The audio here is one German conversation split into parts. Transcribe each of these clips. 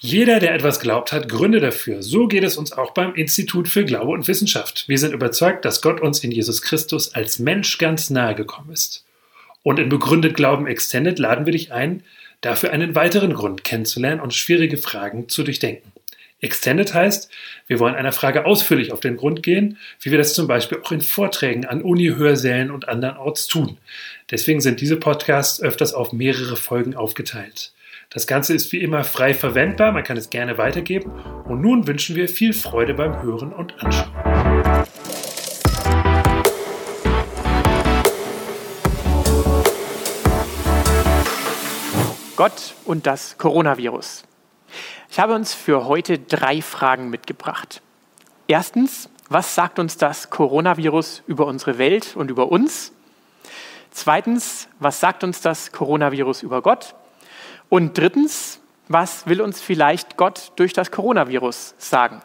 Jeder, der etwas glaubt, hat Gründe dafür. So geht es uns auch beim Institut für Glaube und Wissenschaft. Wir sind überzeugt, dass Gott uns in Jesus Christus als Mensch ganz nahe gekommen ist. Und in Begründet Glauben Extended laden wir dich ein, dafür einen weiteren Grund kennenzulernen und schwierige Fragen zu durchdenken. Extended heißt, wir wollen einer Frage ausführlich auf den Grund gehen, wie wir das zum Beispiel auch in Vorträgen an Uni-Hörsälen und andernorts tun. Deswegen sind diese Podcasts öfters auf mehrere Folgen aufgeteilt. Das Ganze ist wie immer frei verwendbar, man kann es gerne weitergeben. Und nun wünschen wir viel Freude beim Hören und Anschauen. Gott und das Coronavirus. Ich habe uns für heute drei Fragen mitgebracht. Erstens, was sagt uns das Coronavirus über unsere Welt und über uns? Zweitens, was sagt uns das Coronavirus über Gott? Und drittens, was will uns vielleicht Gott durch das Coronavirus sagen?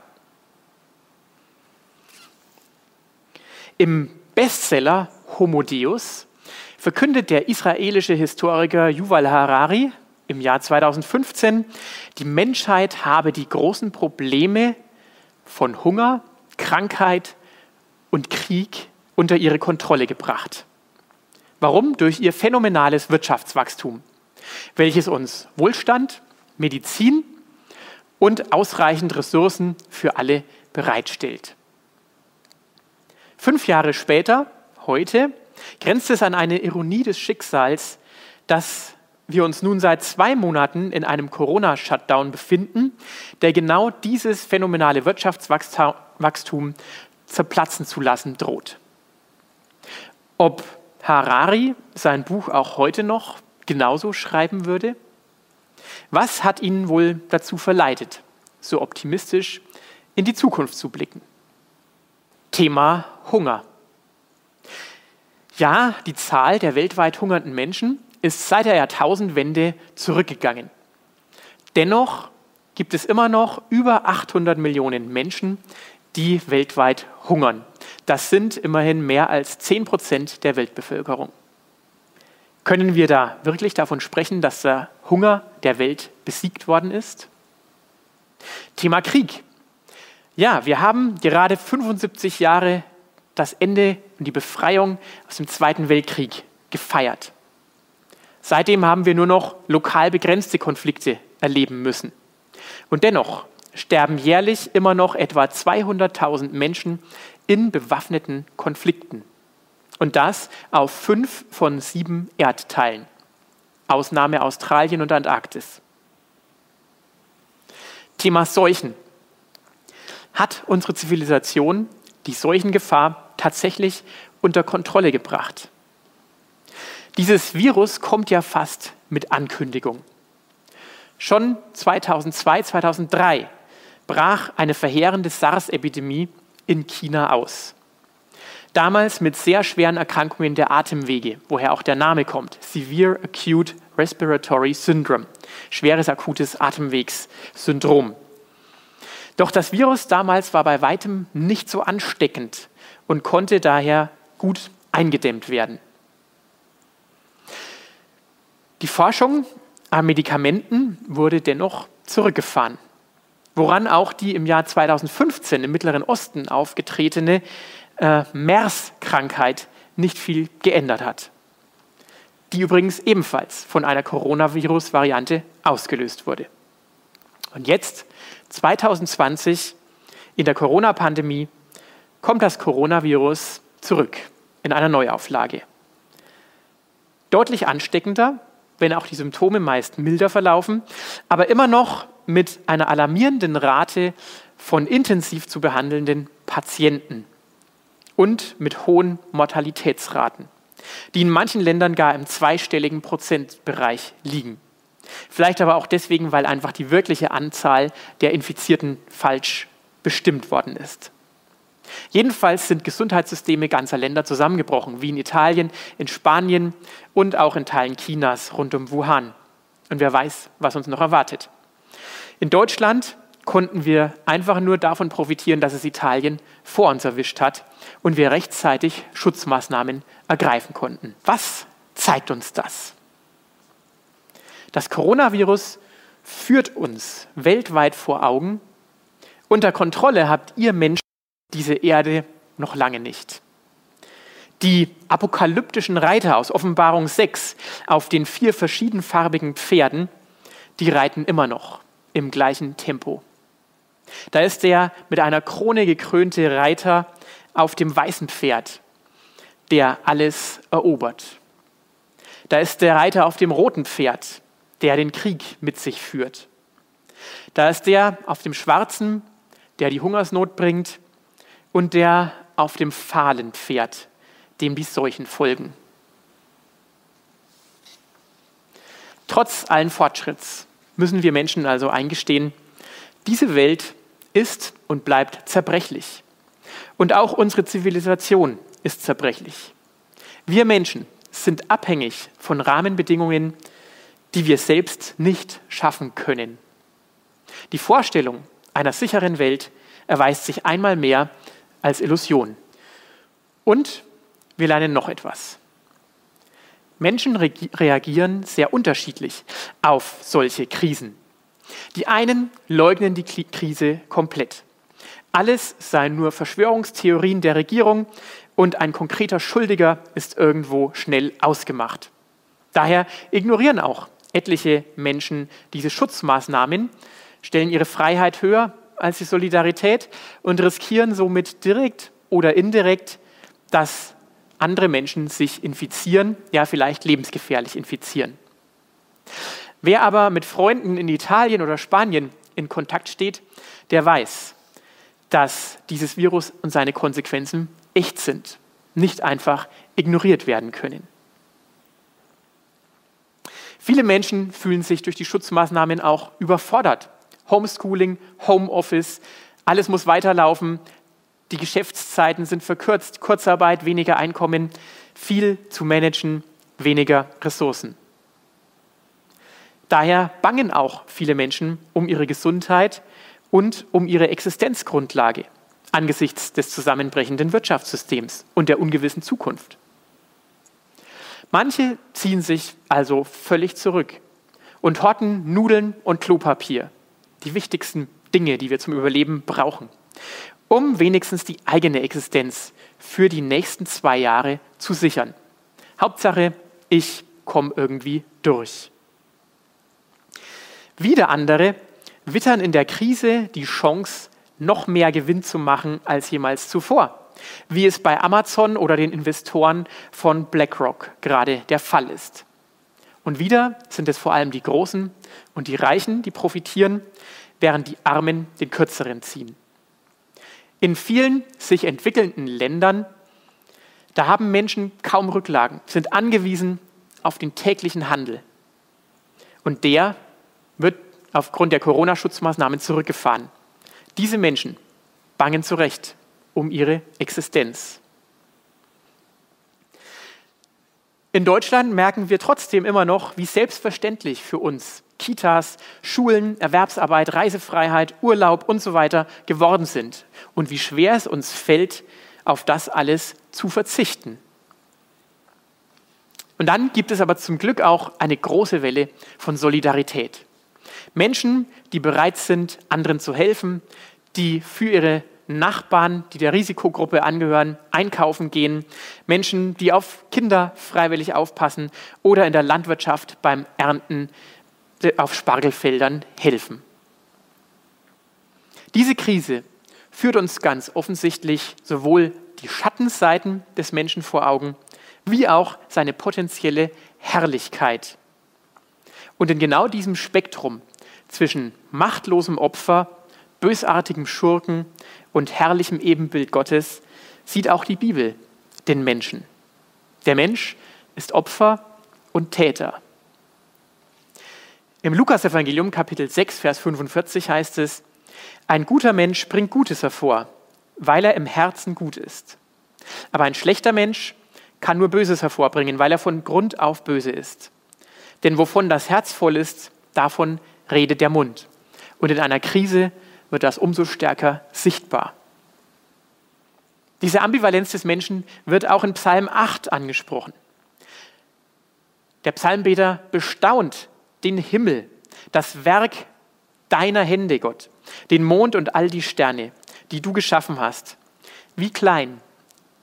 Im Bestseller Homo Deus verkündet der israelische Historiker Yuval Harari im Jahr 2015, die Menschheit habe die großen Probleme von Hunger, Krankheit und Krieg unter ihre Kontrolle gebracht. Warum? Durch ihr phänomenales Wirtschaftswachstum welches uns Wohlstand, Medizin und ausreichend Ressourcen für alle bereitstellt. Fünf Jahre später, heute, grenzt es an eine Ironie des Schicksals, dass wir uns nun seit zwei Monaten in einem Corona-Shutdown befinden, der genau dieses phänomenale Wirtschaftswachstum zerplatzen zu lassen droht. Ob Harari sein Buch auch heute noch genauso schreiben würde? Was hat ihn wohl dazu verleitet, so optimistisch in die Zukunft zu blicken? Thema Hunger. Ja, die Zahl der weltweit hungernden Menschen ist seit der Jahrtausendwende zurückgegangen. Dennoch gibt es immer noch über 800 Millionen Menschen, die weltweit hungern. Das sind immerhin mehr als 10 Prozent der Weltbevölkerung. Können wir da wirklich davon sprechen, dass der Hunger der Welt besiegt worden ist? Thema Krieg. Ja, wir haben gerade 75 Jahre das Ende und die Befreiung aus dem Zweiten Weltkrieg gefeiert. Seitdem haben wir nur noch lokal begrenzte Konflikte erleben müssen. Und dennoch sterben jährlich immer noch etwa 200.000 Menschen in bewaffneten Konflikten. Und das auf fünf von sieben Erdteilen. Ausnahme Australien und Antarktis. Thema Seuchen. Hat unsere Zivilisation die Seuchengefahr tatsächlich unter Kontrolle gebracht? Dieses Virus kommt ja fast mit Ankündigung. Schon 2002, 2003 brach eine verheerende SARS-Epidemie in China aus. Damals mit sehr schweren Erkrankungen der Atemwege, woher auch der Name kommt. Severe Acute Respiratory Syndrome. Schweres akutes Atemwegssyndrom. Doch das Virus damals war bei weitem nicht so ansteckend und konnte daher gut eingedämmt werden. Die Forschung an Medikamenten wurde dennoch zurückgefahren, woran auch die im Jahr 2015 im Mittleren Osten aufgetretene äh, MERS-Krankheit nicht viel geändert hat, die übrigens ebenfalls von einer Coronavirus-Variante ausgelöst wurde. Und jetzt, 2020, in der Corona-Pandemie, kommt das Coronavirus zurück in einer Neuauflage. Deutlich ansteckender, wenn auch die Symptome meist milder verlaufen, aber immer noch mit einer alarmierenden Rate von intensiv zu behandelnden Patienten und mit hohen Mortalitätsraten, die in manchen Ländern gar im zweistelligen Prozentbereich liegen. Vielleicht aber auch deswegen, weil einfach die wirkliche Anzahl der Infizierten falsch bestimmt worden ist. Jedenfalls sind Gesundheitssysteme ganzer Länder zusammengebrochen, wie in Italien, in Spanien und auch in Teilen Chinas rund um Wuhan. Und wer weiß, was uns noch erwartet. In Deutschland konnten wir einfach nur davon profitieren, dass es Italien vor uns erwischt hat und wir rechtzeitig Schutzmaßnahmen ergreifen konnten. Was zeigt uns das? Das Coronavirus führt uns weltweit vor Augen. Unter Kontrolle habt ihr Menschen diese Erde noch lange nicht. Die apokalyptischen Reiter aus Offenbarung 6 auf den vier verschiedenfarbigen Pferden, die reiten immer noch im gleichen Tempo. Da ist der mit einer Krone gekrönte Reiter auf dem weißen Pferd, der alles erobert. Da ist der Reiter auf dem roten Pferd, der den Krieg mit sich führt. Da ist der auf dem schwarzen, der die Hungersnot bringt, und der auf dem fahlen Pferd, dem die Seuchen folgen. Trotz allen Fortschritts müssen wir Menschen also eingestehen, diese Welt ist und bleibt zerbrechlich. Und auch unsere Zivilisation ist zerbrechlich. Wir Menschen sind abhängig von Rahmenbedingungen, die wir selbst nicht schaffen können. Die Vorstellung einer sicheren Welt erweist sich einmal mehr als Illusion. Und wir lernen noch etwas. Menschen re reagieren sehr unterschiedlich auf solche Krisen. Die einen leugnen die Krise komplett. Alles seien nur Verschwörungstheorien der Regierung und ein konkreter Schuldiger ist irgendwo schnell ausgemacht. Daher ignorieren auch etliche Menschen diese Schutzmaßnahmen, stellen ihre Freiheit höher als die Solidarität und riskieren somit direkt oder indirekt, dass andere Menschen sich infizieren, ja vielleicht lebensgefährlich infizieren. Wer aber mit Freunden in Italien oder Spanien in Kontakt steht, der weiß, dass dieses Virus und seine Konsequenzen echt sind, nicht einfach ignoriert werden können. Viele Menschen fühlen sich durch die Schutzmaßnahmen auch überfordert. Homeschooling, Homeoffice, alles muss weiterlaufen, die Geschäftszeiten sind verkürzt, Kurzarbeit, weniger Einkommen, viel zu managen, weniger Ressourcen. Daher bangen auch viele Menschen um ihre Gesundheit und um ihre Existenzgrundlage angesichts des zusammenbrechenden Wirtschaftssystems und der ungewissen Zukunft. Manche ziehen sich also völlig zurück und horten Nudeln und Klopapier, die wichtigsten Dinge, die wir zum Überleben brauchen, um wenigstens die eigene Existenz für die nächsten zwei Jahre zu sichern. Hauptsache, ich komme irgendwie durch. Wieder andere wittern in der Krise die Chance, noch mehr Gewinn zu machen als jemals zuvor, wie es bei Amazon oder den Investoren von BlackRock gerade der Fall ist. Und wieder sind es vor allem die Großen und die Reichen, die profitieren, während die Armen den Kürzeren ziehen. In vielen sich entwickelnden Ländern, da haben Menschen kaum Rücklagen, sind angewiesen auf den täglichen Handel. Und der wird aufgrund der Corona-Schutzmaßnahmen zurückgefahren. Diese Menschen bangen zu Recht um ihre Existenz. In Deutschland merken wir trotzdem immer noch, wie selbstverständlich für uns Kitas, Schulen, Erwerbsarbeit, Reisefreiheit, Urlaub und so weiter geworden sind und wie schwer es uns fällt, auf das alles zu verzichten. Und dann gibt es aber zum Glück auch eine große Welle von Solidarität. Menschen, die bereit sind, anderen zu helfen, die für ihre Nachbarn, die der Risikogruppe angehören, einkaufen gehen, Menschen, die auf Kinder freiwillig aufpassen oder in der Landwirtschaft beim Ernten auf Spargelfeldern helfen. Diese Krise führt uns ganz offensichtlich sowohl die Schattenseiten des Menschen vor Augen, wie auch seine potenzielle Herrlichkeit. Und in genau diesem Spektrum zwischen machtlosem Opfer, bösartigem Schurken und herrlichem Ebenbild Gottes sieht auch die Bibel den Menschen. Der Mensch ist Opfer und Täter. Im Lukasevangelium Kapitel 6, Vers 45 heißt es, ein guter Mensch bringt Gutes hervor, weil er im Herzen gut ist. Aber ein schlechter Mensch kann nur Böses hervorbringen, weil er von Grund auf böse ist. Denn wovon das Herz voll ist, davon redet der Mund. Und in einer Krise wird das umso stärker sichtbar. Diese Ambivalenz des Menschen wird auch in Psalm 8 angesprochen. Der Psalmbeter bestaunt den Himmel, das Werk deiner Hände, Gott, den Mond und all die Sterne, die du geschaffen hast. Wie klein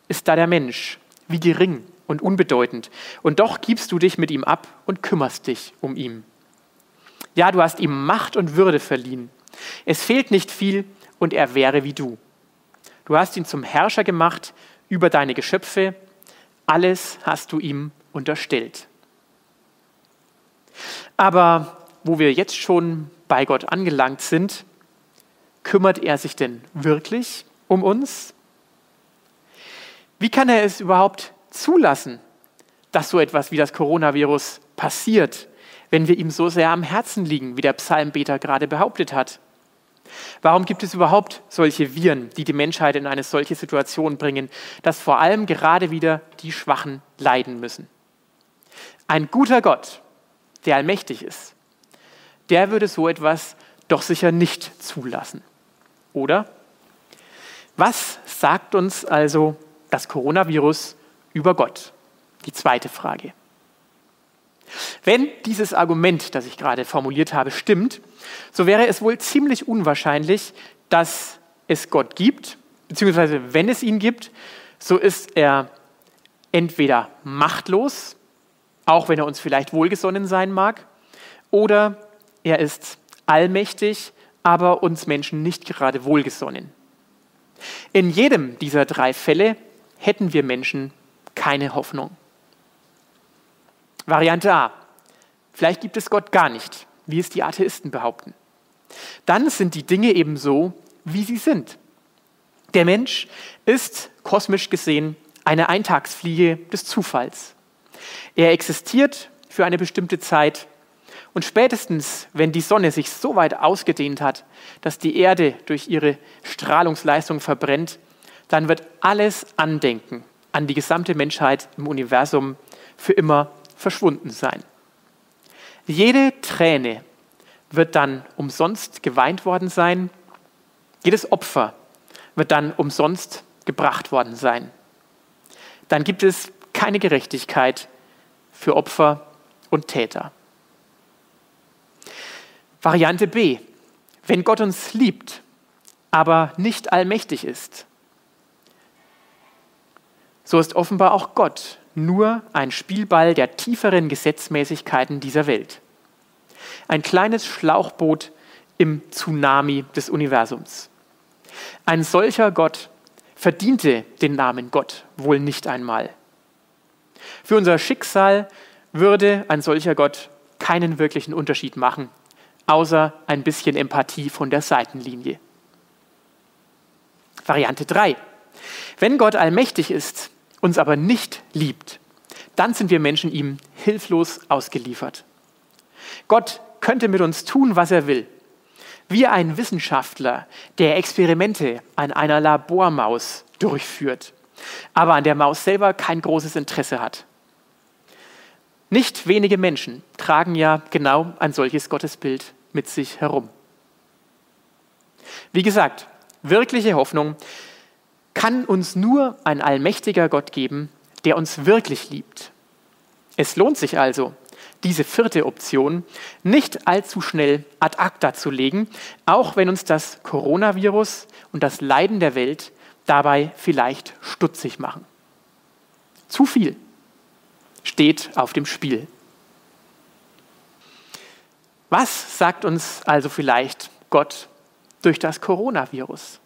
ist da der Mensch, wie gering und unbedeutend. Und doch gibst du dich mit ihm ab und kümmerst dich um ihn. Ja, du hast ihm Macht und Würde verliehen. Es fehlt nicht viel und er wäre wie du. Du hast ihn zum Herrscher gemacht über deine Geschöpfe. Alles hast du ihm unterstellt. Aber wo wir jetzt schon bei Gott angelangt sind, kümmert er sich denn wirklich um uns? Wie kann er es überhaupt zulassen, dass so etwas wie das Coronavirus passiert, wenn wir ihm so sehr am Herzen liegen, wie der Psalmbeter gerade behauptet hat? Warum gibt es überhaupt solche Viren, die die Menschheit in eine solche Situation bringen, dass vor allem gerade wieder die Schwachen leiden müssen? Ein guter Gott, der allmächtig ist, der würde so etwas doch sicher nicht zulassen. Oder? Was sagt uns also das Coronavirus über Gott? Die zweite Frage. Wenn dieses Argument, das ich gerade formuliert habe, stimmt, so wäre es wohl ziemlich unwahrscheinlich, dass es Gott gibt, beziehungsweise wenn es ihn gibt, so ist er entweder machtlos, auch wenn er uns vielleicht wohlgesonnen sein mag, oder er ist allmächtig, aber uns Menschen nicht gerade wohlgesonnen. In jedem dieser drei Fälle hätten wir Menschen keine Hoffnung. Variante A. Vielleicht gibt es Gott gar nicht, wie es die Atheisten behaupten. Dann sind die Dinge eben so, wie sie sind. Der Mensch ist kosmisch gesehen eine Eintagsfliege des Zufalls. Er existiert für eine bestimmte Zeit und spätestens, wenn die Sonne sich so weit ausgedehnt hat, dass die Erde durch ihre Strahlungsleistung verbrennt, dann wird alles Andenken an die gesamte Menschheit im Universum für immer verschwunden sein. Jede Träne wird dann umsonst geweint worden sein. Jedes Opfer wird dann umsonst gebracht worden sein. Dann gibt es keine Gerechtigkeit für Opfer und Täter. Variante B. Wenn Gott uns liebt, aber nicht allmächtig ist, so ist offenbar auch Gott nur ein Spielball der tieferen Gesetzmäßigkeiten dieser Welt. Ein kleines Schlauchboot im Tsunami des Universums. Ein solcher Gott verdiente den Namen Gott wohl nicht einmal. Für unser Schicksal würde ein solcher Gott keinen wirklichen Unterschied machen, außer ein bisschen Empathie von der Seitenlinie. Variante 3. Wenn Gott allmächtig ist, uns aber nicht liebt, dann sind wir Menschen ihm hilflos ausgeliefert. Gott könnte mit uns tun, was er will. Wie ein Wissenschaftler, der Experimente an einer Labormaus durchführt, aber an der Maus selber kein großes Interesse hat. Nicht wenige Menschen tragen ja genau ein solches Gottesbild mit sich herum. Wie gesagt, wirkliche Hoffnung kann uns nur ein allmächtiger Gott geben, der uns wirklich liebt. Es lohnt sich also, diese vierte Option nicht allzu schnell ad acta zu legen, auch wenn uns das Coronavirus und das Leiden der Welt dabei vielleicht stutzig machen. Zu viel steht auf dem Spiel. Was sagt uns also vielleicht Gott durch das Coronavirus?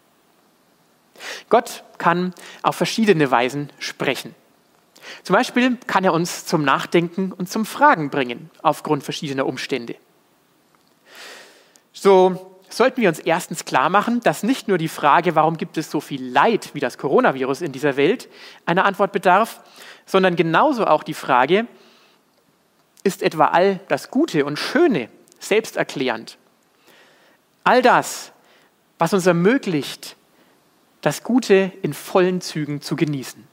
Gott kann auf verschiedene Weisen sprechen. Zum Beispiel kann er uns zum Nachdenken und zum Fragen bringen aufgrund verschiedener Umstände. So sollten wir uns erstens klar machen, dass nicht nur die Frage, warum gibt es so viel Leid wie das Coronavirus in dieser Welt, eine Antwort bedarf, sondern genauso auch die Frage, ist etwa all das Gute und Schöne selbsterklärend? All das, was uns ermöglicht, das Gute in vollen Zügen zu genießen.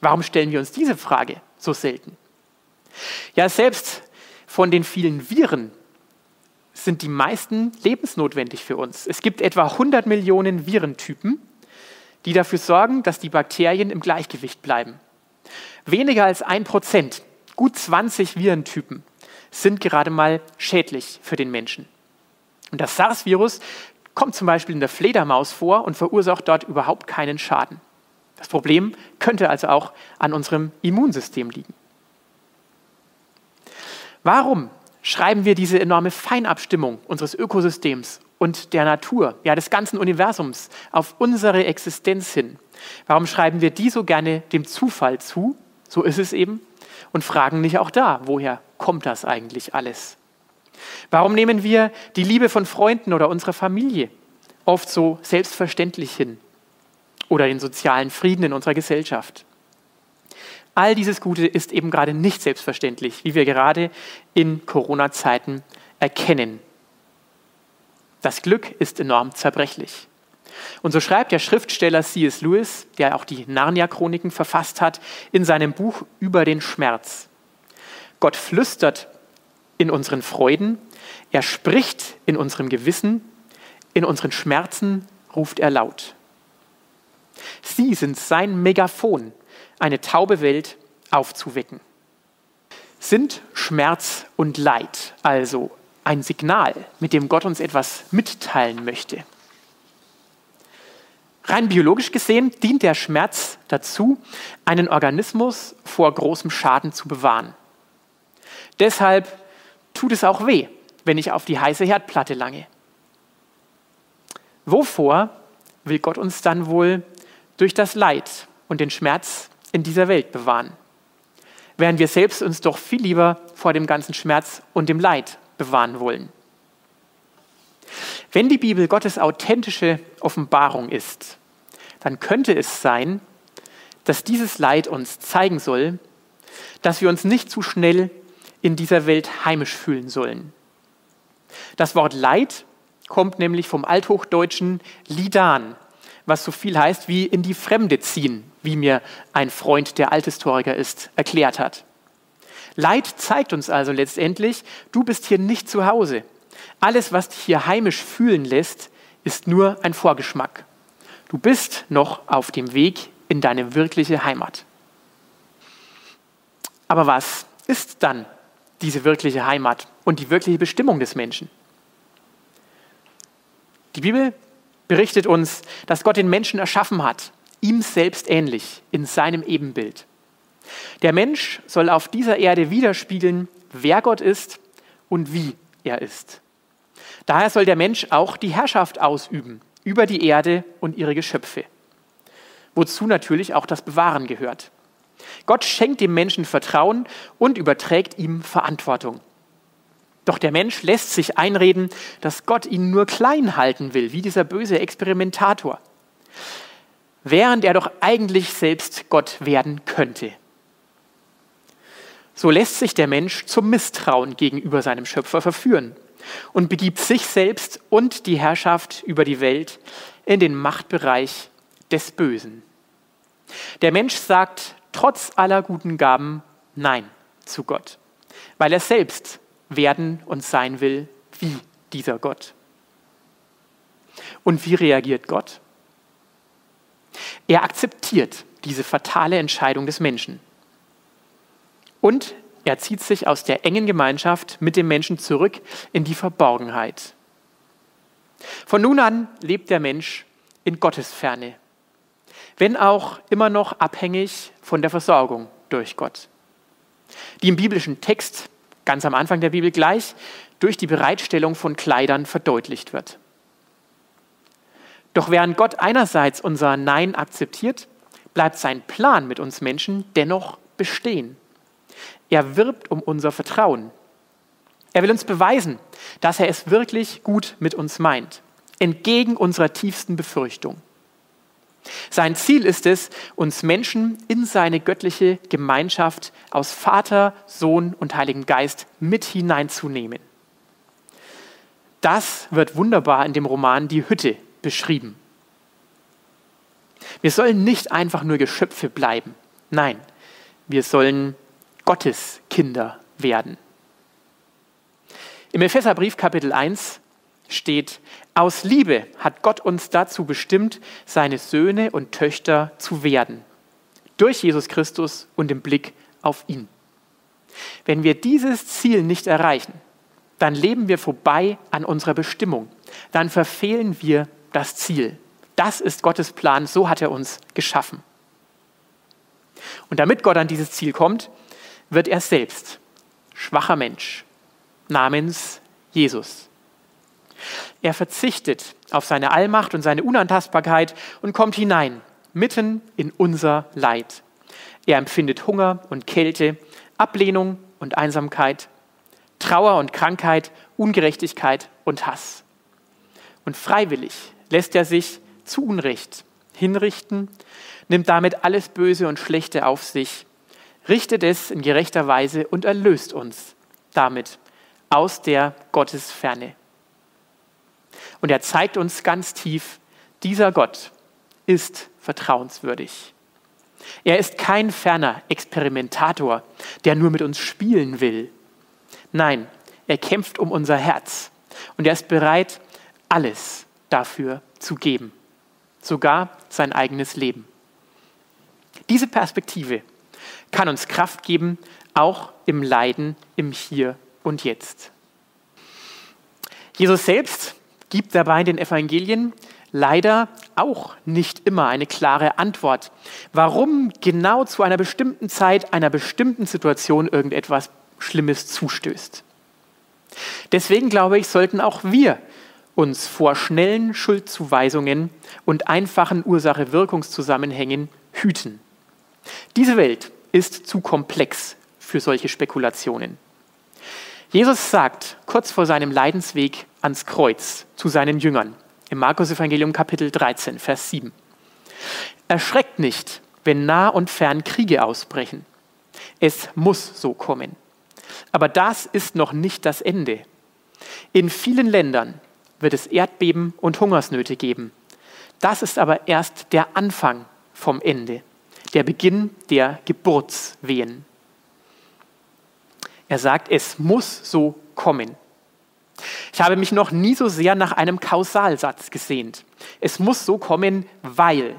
Warum stellen wir uns diese Frage so selten? Ja, selbst von den vielen Viren sind die meisten lebensnotwendig für uns. Es gibt etwa 100 Millionen Virentypen, die dafür sorgen, dass die Bakterien im Gleichgewicht bleiben. Weniger als ein Prozent, gut 20 Virentypen, sind gerade mal schädlich für den Menschen. Und das SARS-Virus kommt zum Beispiel in der Fledermaus vor und verursacht dort überhaupt keinen Schaden. Das Problem könnte also auch an unserem Immunsystem liegen. Warum schreiben wir diese enorme Feinabstimmung unseres Ökosystems und der Natur, ja des ganzen Universums auf unsere Existenz hin? Warum schreiben wir die so gerne dem Zufall zu? So ist es eben. Und fragen nicht auch da, woher kommt das eigentlich alles? Warum nehmen wir die Liebe von Freunden oder unserer Familie oft so selbstverständlich hin? Oder den sozialen Frieden in unserer Gesellschaft? All dieses Gute ist eben gerade nicht selbstverständlich, wie wir gerade in Corona-Zeiten erkennen. Das Glück ist enorm zerbrechlich. Und so schreibt der Schriftsteller C.S. Lewis, der auch die Narnia-Chroniken verfasst hat, in seinem Buch über den Schmerz. Gott flüstert in unseren Freuden, er spricht in unserem Gewissen, in unseren Schmerzen ruft er laut. Sie sind sein Megafon, eine taube Welt aufzuwecken. Sind Schmerz und Leid also ein Signal, mit dem Gott uns etwas mitteilen möchte? Rein biologisch gesehen dient der Schmerz dazu, einen Organismus vor großem Schaden zu bewahren. Deshalb tut es auch weh, wenn ich auf die heiße Herdplatte lange. Wovor will Gott uns dann wohl durch das Leid und den Schmerz in dieser Welt bewahren. Während wir selbst uns doch viel lieber vor dem ganzen Schmerz und dem Leid bewahren wollen. Wenn die Bibel Gottes authentische Offenbarung ist, dann könnte es sein, dass dieses Leid uns zeigen soll, dass wir uns nicht zu schnell in dieser Welt heimisch fühlen sollen. Das Wort Leid kommt nämlich vom althochdeutschen Lidan, was so viel heißt wie in die Fremde ziehen, wie mir ein Freund, der Althistoriker ist, erklärt hat. Leid zeigt uns also letztendlich, du bist hier nicht zu Hause. Alles, was dich hier heimisch fühlen lässt, ist nur ein Vorgeschmack. Du bist noch auf dem Weg in deine wirkliche Heimat. Aber was ist dann diese wirkliche Heimat und die wirkliche Bestimmung des Menschen? Die Bibel berichtet uns, dass Gott den Menschen erschaffen hat, ihm selbst ähnlich, in seinem Ebenbild. Der Mensch soll auf dieser Erde widerspiegeln, wer Gott ist und wie er ist. Daher soll der Mensch auch die Herrschaft ausüben über die Erde und ihre Geschöpfe, wozu natürlich auch das Bewahren gehört. Gott schenkt dem Menschen Vertrauen und überträgt ihm Verantwortung. Doch der Mensch lässt sich einreden, dass Gott ihn nur klein halten will, wie dieser böse Experimentator, während er doch eigentlich selbst Gott werden könnte. So lässt sich der Mensch zum Misstrauen gegenüber seinem Schöpfer verführen und begibt sich selbst und die Herrschaft über die Welt in den Machtbereich des Bösen. Der Mensch sagt trotz aller guten Gaben Nein zu Gott, weil er selbst werden und sein will wie dieser Gott. Und wie reagiert Gott? Er akzeptiert diese fatale Entscheidung des Menschen. Und er zieht sich aus der engen Gemeinschaft mit dem Menschen zurück in die Verborgenheit. Von nun an lebt der Mensch in Gottes Ferne, wenn auch immer noch abhängig von der Versorgung durch Gott. Die im biblischen Text ganz am Anfang der Bibel gleich durch die Bereitstellung von Kleidern verdeutlicht wird. Doch während Gott einerseits unser Nein akzeptiert, bleibt sein Plan mit uns Menschen dennoch bestehen. Er wirbt um unser Vertrauen. Er will uns beweisen, dass er es wirklich gut mit uns meint, entgegen unserer tiefsten Befürchtung. Sein Ziel ist es, uns Menschen in seine göttliche Gemeinschaft aus Vater, Sohn und Heiligen Geist mit hineinzunehmen. Das wird wunderbar in dem Roman Die Hütte beschrieben. Wir sollen nicht einfach nur Geschöpfe bleiben. Nein, wir sollen Gottes Kinder werden. Im Epheserbrief Kapitel 1 steht, aus Liebe hat Gott uns dazu bestimmt, seine Söhne und Töchter zu werden. Durch Jesus Christus und im Blick auf ihn. Wenn wir dieses Ziel nicht erreichen, dann leben wir vorbei an unserer Bestimmung. Dann verfehlen wir das Ziel. Das ist Gottes Plan, so hat er uns geschaffen. Und damit Gott an dieses Ziel kommt, wird er selbst schwacher Mensch namens Jesus. Er verzichtet auf seine Allmacht und seine Unantastbarkeit und kommt hinein, mitten in unser Leid. Er empfindet Hunger und Kälte, Ablehnung und Einsamkeit, Trauer und Krankheit, Ungerechtigkeit und Hass. Und freiwillig lässt er sich zu Unrecht hinrichten, nimmt damit alles Böse und Schlechte auf sich, richtet es in gerechter Weise und erlöst uns damit aus der Gottesferne. Und er zeigt uns ganz tief, dieser Gott ist vertrauenswürdig. Er ist kein ferner Experimentator, der nur mit uns spielen will. Nein, er kämpft um unser Herz und er ist bereit, alles dafür zu geben, sogar sein eigenes Leben. Diese Perspektive kann uns Kraft geben, auch im Leiden, im Hier und Jetzt. Jesus selbst gibt dabei in den Evangelien leider auch nicht immer eine klare Antwort, warum genau zu einer bestimmten Zeit, einer bestimmten Situation irgendetwas Schlimmes zustößt. Deswegen glaube ich, sollten auch wir uns vor schnellen Schuldzuweisungen und einfachen Ursache-Wirkungszusammenhängen hüten. Diese Welt ist zu komplex für solche Spekulationen. Jesus sagt kurz vor seinem Leidensweg ans Kreuz zu seinen Jüngern im Markus Evangelium Kapitel 13, Vers 7. Erschreckt nicht, wenn nah und fern Kriege ausbrechen. Es muss so kommen. Aber das ist noch nicht das Ende. In vielen Ländern wird es Erdbeben und Hungersnöte geben. Das ist aber erst der Anfang vom Ende der Beginn der Geburtswehen. Er sagt, es muss so kommen. Ich habe mich noch nie so sehr nach einem Kausalsatz gesehnt. Es muss so kommen, weil.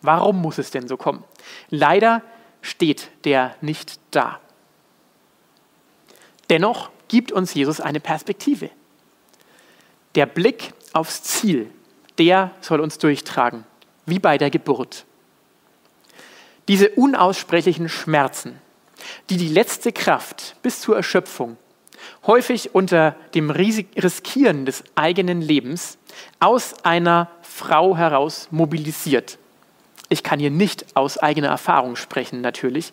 Warum muss es denn so kommen? Leider steht der nicht da. Dennoch gibt uns Jesus eine Perspektive. Der Blick aufs Ziel, der soll uns durchtragen, wie bei der Geburt. Diese unaussprechlichen Schmerzen, die die letzte Kraft bis zur Erschöpfung, häufig unter dem Riskieren des eigenen Lebens, aus einer Frau heraus mobilisiert. Ich kann hier nicht aus eigener Erfahrung sprechen, natürlich.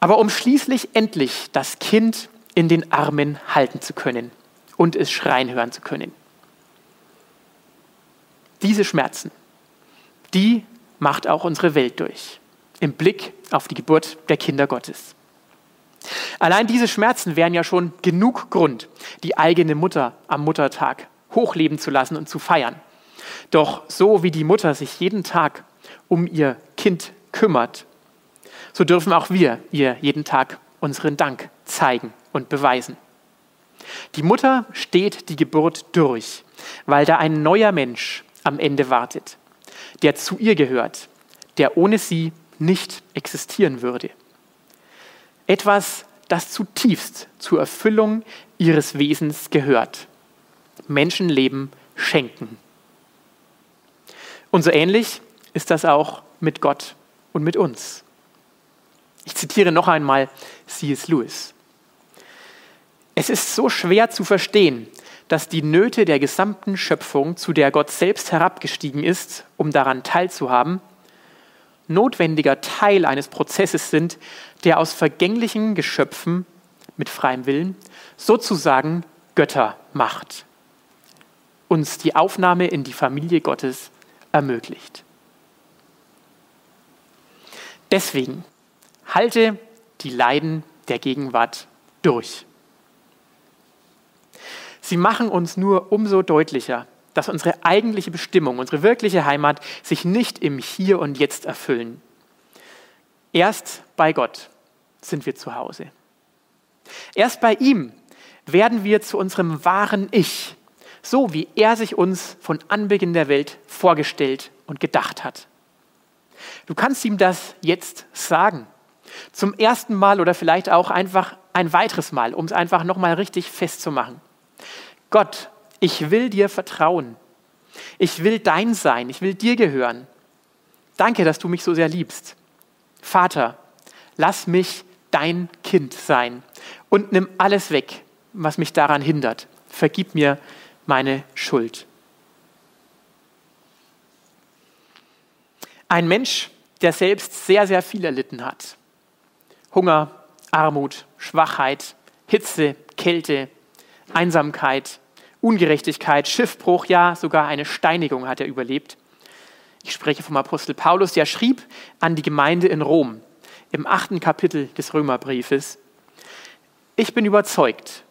Aber um schließlich endlich das Kind in den Armen halten zu können und es schreien hören zu können. Diese Schmerzen, die macht auch unsere Welt durch im Blick auf die Geburt der Kinder Gottes. Allein diese Schmerzen wären ja schon genug Grund, die eigene Mutter am Muttertag hochleben zu lassen und zu feiern. Doch so wie die Mutter sich jeden Tag um ihr Kind kümmert, so dürfen auch wir ihr jeden Tag unseren Dank zeigen und beweisen. Die Mutter steht die Geburt durch, weil da ein neuer Mensch am Ende wartet, der zu ihr gehört, der ohne sie nicht existieren würde. Etwas, das zutiefst zur Erfüllung ihres Wesens gehört. Menschenleben schenken. Und so ähnlich ist das auch mit Gott und mit uns. Ich zitiere noch einmal C.S. Lewis. Es ist so schwer zu verstehen, dass die Nöte der gesamten Schöpfung, zu der Gott selbst herabgestiegen ist, um daran teilzuhaben, notwendiger Teil eines Prozesses sind, der aus vergänglichen Geschöpfen mit freiem Willen sozusagen Götter macht, uns die Aufnahme in die Familie Gottes ermöglicht. Deswegen halte die Leiden der Gegenwart durch. Sie machen uns nur umso deutlicher, dass unsere eigentliche Bestimmung, unsere wirkliche Heimat sich nicht im Hier und Jetzt erfüllen. Erst bei Gott sind wir zu Hause. Erst bei ihm werden wir zu unserem wahren Ich, so wie er sich uns von Anbeginn der Welt vorgestellt und gedacht hat. Du kannst ihm das jetzt sagen Zum ersten Mal oder vielleicht auch einfach ein weiteres Mal, um es einfach nochmal richtig festzumachen. Gott, ich will dir vertrauen. Ich will dein sein. Ich will dir gehören. Danke, dass du mich so sehr liebst. Vater, lass mich dein Kind sein und nimm alles weg, was mich daran hindert. Vergib mir meine Schuld. Ein Mensch, der selbst sehr, sehr viel erlitten hat. Hunger, Armut, Schwachheit, Hitze, Kälte, Einsamkeit, Ungerechtigkeit, Schiffbruch, ja sogar eine Steinigung hat er überlebt. Ich spreche vom Apostel Paulus, der schrieb an die Gemeinde in Rom im achten Kapitel des Römerbriefes, ich bin überzeugt,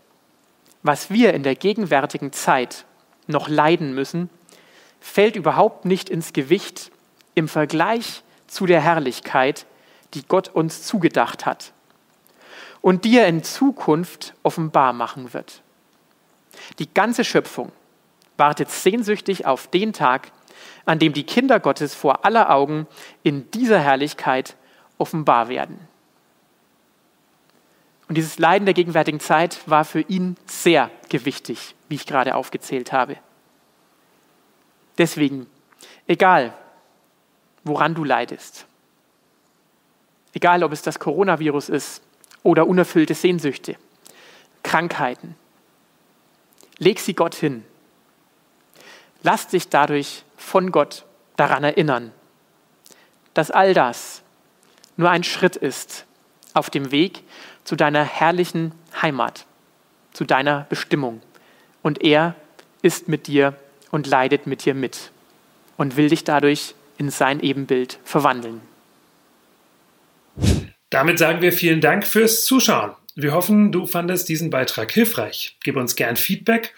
was wir in der gegenwärtigen Zeit noch leiden müssen, fällt überhaupt nicht ins Gewicht im Vergleich zu der Herrlichkeit, die Gott uns zugedacht hat und die er in Zukunft offenbar machen wird. Die ganze Schöpfung wartet sehnsüchtig auf den Tag, an dem die Kinder Gottes vor aller Augen in dieser Herrlichkeit offenbar werden. Und dieses Leiden der gegenwärtigen Zeit war für ihn sehr gewichtig, wie ich gerade aufgezählt habe. Deswegen, egal, woran du leidest, egal ob es das Coronavirus ist oder unerfüllte Sehnsüchte, Krankheiten, leg sie Gott hin. Lass dich dadurch von Gott daran erinnern, dass all das nur ein Schritt ist auf dem Weg zu deiner herrlichen Heimat, zu deiner Bestimmung. Und er ist mit dir und leidet mit dir mit und will dich dadurch in sein Ebenbild verwandeln. Damit sagen wir vielen Dank fürs Zuschauen. Wir hoffen, du fandest diesen Beitrag hilfreich. Gib uns gern Feedback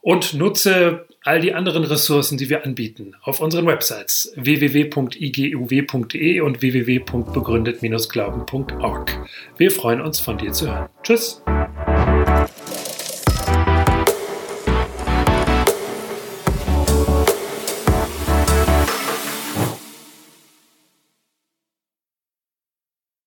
und nutze all die anderen Ressourcen, die wir anbieten, auf unseren Websites www.iguw.de und www.begründet-glauben.org. Wir freuen uns, von dir zu hören. Tschüss!